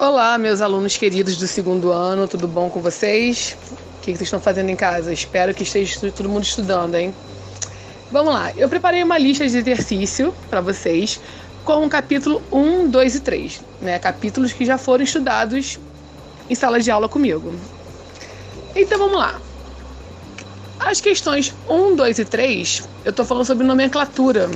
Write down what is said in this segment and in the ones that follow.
Olá, meus alunos queridos do segundo ano, tudo bom com vocês? O que vocês estão fazendo em casa? Espero que esteja todo mundo estudando, hein? Vamos lá, eu preparei uma lista de exercício para vocês com o capítulo 1, 2 e 3, né? Capítulos que já foram estudados em sala de aula comigo. Então vamos lá. As questões 1, 2 e 3, eu estou falando sobre nomenclatura,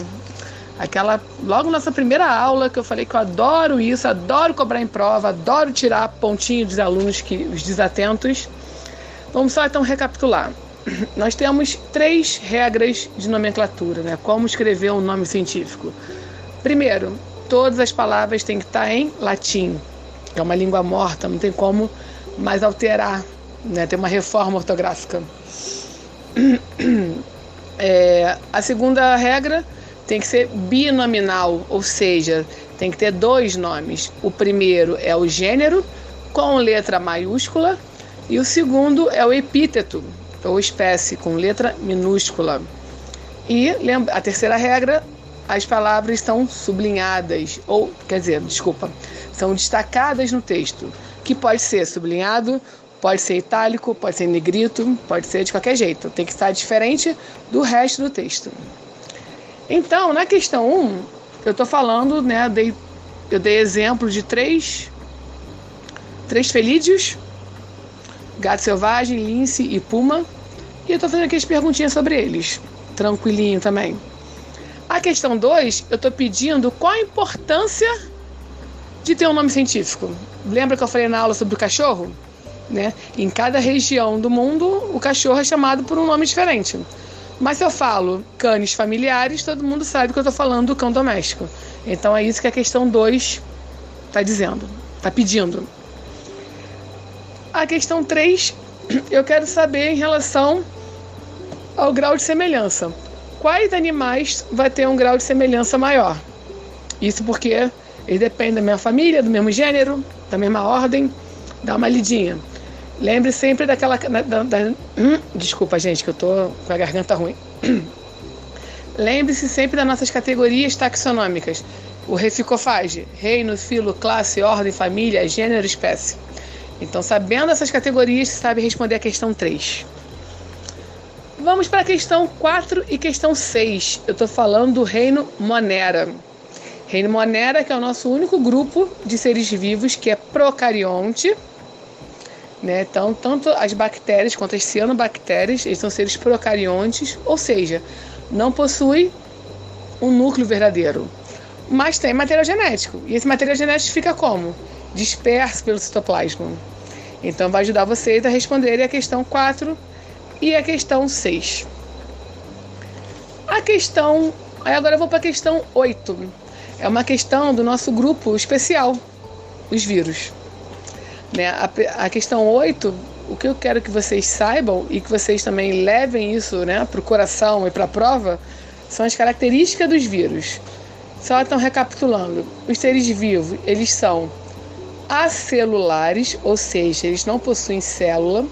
Aquela, logo nossa primeira aula, que eu falei que eu adoro isso, adoro cobrar em prova, adoro tirar pontinho dos alunos, que, os desatentos. Vamos só então recapitular. Nós temos três regras de nomenclatura, né? Como escrever um nome científico. Primeiro, todas as palavras têm que estar em latim, que é uma língua morta, não tem como mais alterar, né? Tem uma reforma ortográfica. É, a segunda regra tem que ser binominal, ou seja, tem que ter dois nomes. O primeiro é o gênero, com letra maiúscula, e o segundo é o epíteto, ou espécie, com letra minúscula. E a terceira regra, as palavras são sublinhadas, ou, quer dizer, desculpa, são destacadas no texto, que pode ser sublinhado, pode ser itálico, pode ser negrito, pode ser de qualquer jeito. Tem que estar diferente do resto do texto. Então, na questão 1, eu estou falando, né, eu dei, eu dei exemplo de três, três felídeos, gato selvagem, lince e puma, e eu estou fazendo aqui as perguntinhas sobre eles, tranquilinho também. A questão 2, eu estou pedindo qual a importância de ter um nome científico. Lembra que eu falei na aula sobre o cachorro? Né? Em cada região do mundo, o cachorro é chamado por um nome diferente. Mas se eu falo cães familiares, todo mundo sabe que eu estou falando do cão doméstico. Então é isso que a questão 2 está dizendo, está pedindo. A questão 3, eu quero saber em relação ao grau de semelhança. Quais animais vai ter um grau de semelhança maior? Isso porque eles dependem da mesma família, do mesmo gênero, da mesma ordem. Dá uma lidinha. Lembre sempre daquela. Da, da, hum, desculpa, gente, que eu tô com a garganta ruim. Lembre-se sempre das nossas categorias taxonômicas. O reficofage, reino, filo, classe, ordem, família, gênero, espécie. Então, sabendo essas categorias, você sabe responder a questão 3. Vamos para a questão 4 e questão 6. Eu estou falando do reino Monera. Reino Monera, que é o nosso único grupo de seres vivos que é procarionte né? Então, tanto as bactérias quanto as cianobactérias, eles são seres procariontes, ou seja, não possuem um núcleo verdadeiro, mas tem material genético. E esse material genético fica como? Disperso pelo citoplasma. Então, vai ajudar vocês a responderem a questão 4 e a questão 6. A questão. Aí agora eu vou para a questão 8. É uma questão do nosso grupo especial, os vírus. Né? A, a questão 8, o que eu quero que vocês saibam e que vocês também levem isso né, para o coração e para a prova, são as características dos vírus. Só estão recapitulando. Os seres vivos, eles são acelulares, ou seja, eles não possuem célula.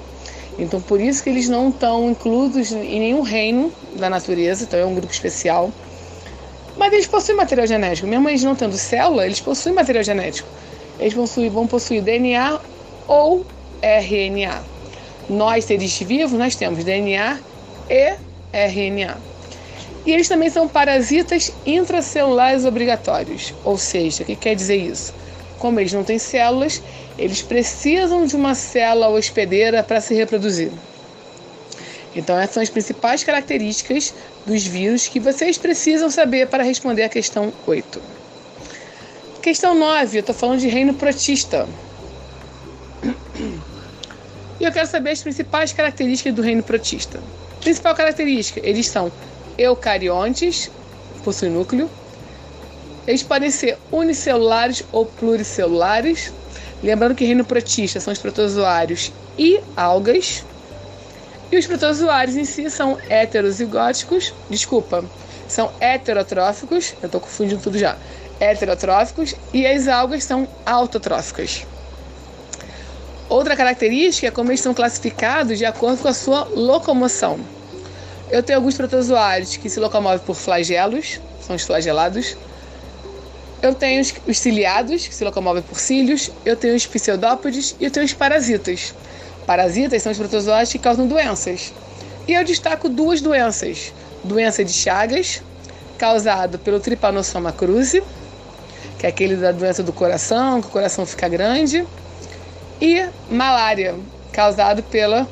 Então, por isso que eles não estão incluídos em nenhum reino da natureza, então é um grupo especial. Mas eles possuem material genético. Mesmo eles não tendo célula, eles possuem material genético. Eles possuem, vão possuir DNA ou RNA. Nós, seres vivos, nós temos DNA e RNA. E eles também são parasitas intracelulares obrigatórios. Ou seja, o que quer dizer isso? Como eles não têm células, eles precisam de uma célula hospedeira para se reproduzir. Então, essas são as principais características dos vírus que vocês precisam saber para responder a questão 8. Questão 9, eu estou falando de reino protista. E eu quero saber as principais características do reino protista. Principal característica, eles são eucariontes, possuem núcleo. Eles podem ser unicelulares ou pluricelulares. Lembrando que reino protista são os protozoários e algas. E os protozoários em si são heterozigóticos, desculpa, são heterotróficos, eu estou confundindo tudo já, heterotróficos, e as algas são autotróficas. Outra característica é como eles são classificados de acordo com a sua locomoção. Eu tenho alguns protozoários que se locomovem por flagelos, são os flagelados. Eu tenho os, os ciliados, que se locomovem por cílios, eu tenho os pseudópodes e eu tenho os parasitas. Parasitas são os protozoários que causam doenças. E eu destaco duas doenças: doença de Chagas, causado pelo Trypanosoma cruzi, que é aquele da doença do coração, que o coração fica grande, e malária, causado pela,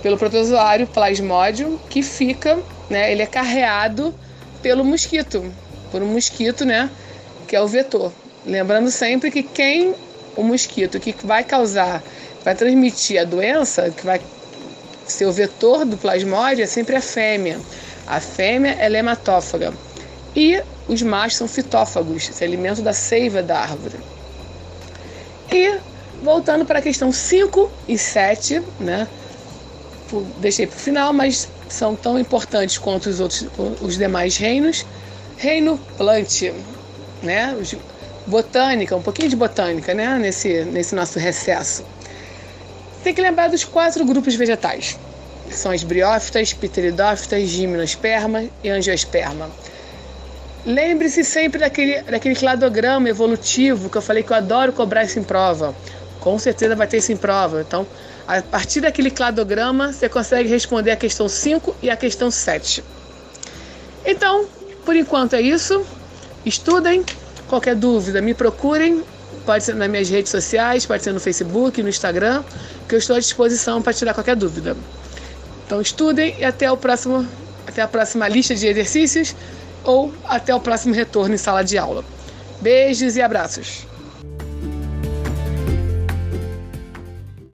pelo protozoário Plasmodium, que fica, né, ele é carreado pelo mosquito, por um mosquito, né, que é o vetor. Lembrando sempre que quem o mosquito que vai causar, vai transmitir a doença, que vai ser o vetor do plasmódio é sempre a fêmea. A fêmea é hematófaga. E os machos são fitófagos, se alimentam da seiva da árvore. E voltando para a questão 5 e 7, né? Deixei para o final, mas são tão importantes quanto os outros os demais reinos. Reino plante, né? Botânica, um pouquinho de botânica, né? Nesse, nesse nosso recesso. Tem que lembrar dos quatro grupos vegetais, são as briófitas, pteridófitas, gimnosperma e angiosperma. Lembre-se sempre daquele, daquele cladograma evolutivo que eu falei que eu adoro cobrar isso em prova. Com certeza vai ter isso em prova. Então, a partir daquele cladograma, você consegue responder a questão 5 e a questão 7. Então, por enquanto é isso. Estudem. Qualquer dúvida, me procurem. Pode ser nas minhas redes sociais, pode ser no Facebook, no Instagram, que eu estou à disposição para tirar qualquer dúvida. Então estudem e até o próximo, até a próxima lista de exercícios ou até o próximo retorno em sala de aula. Beijos e abraços.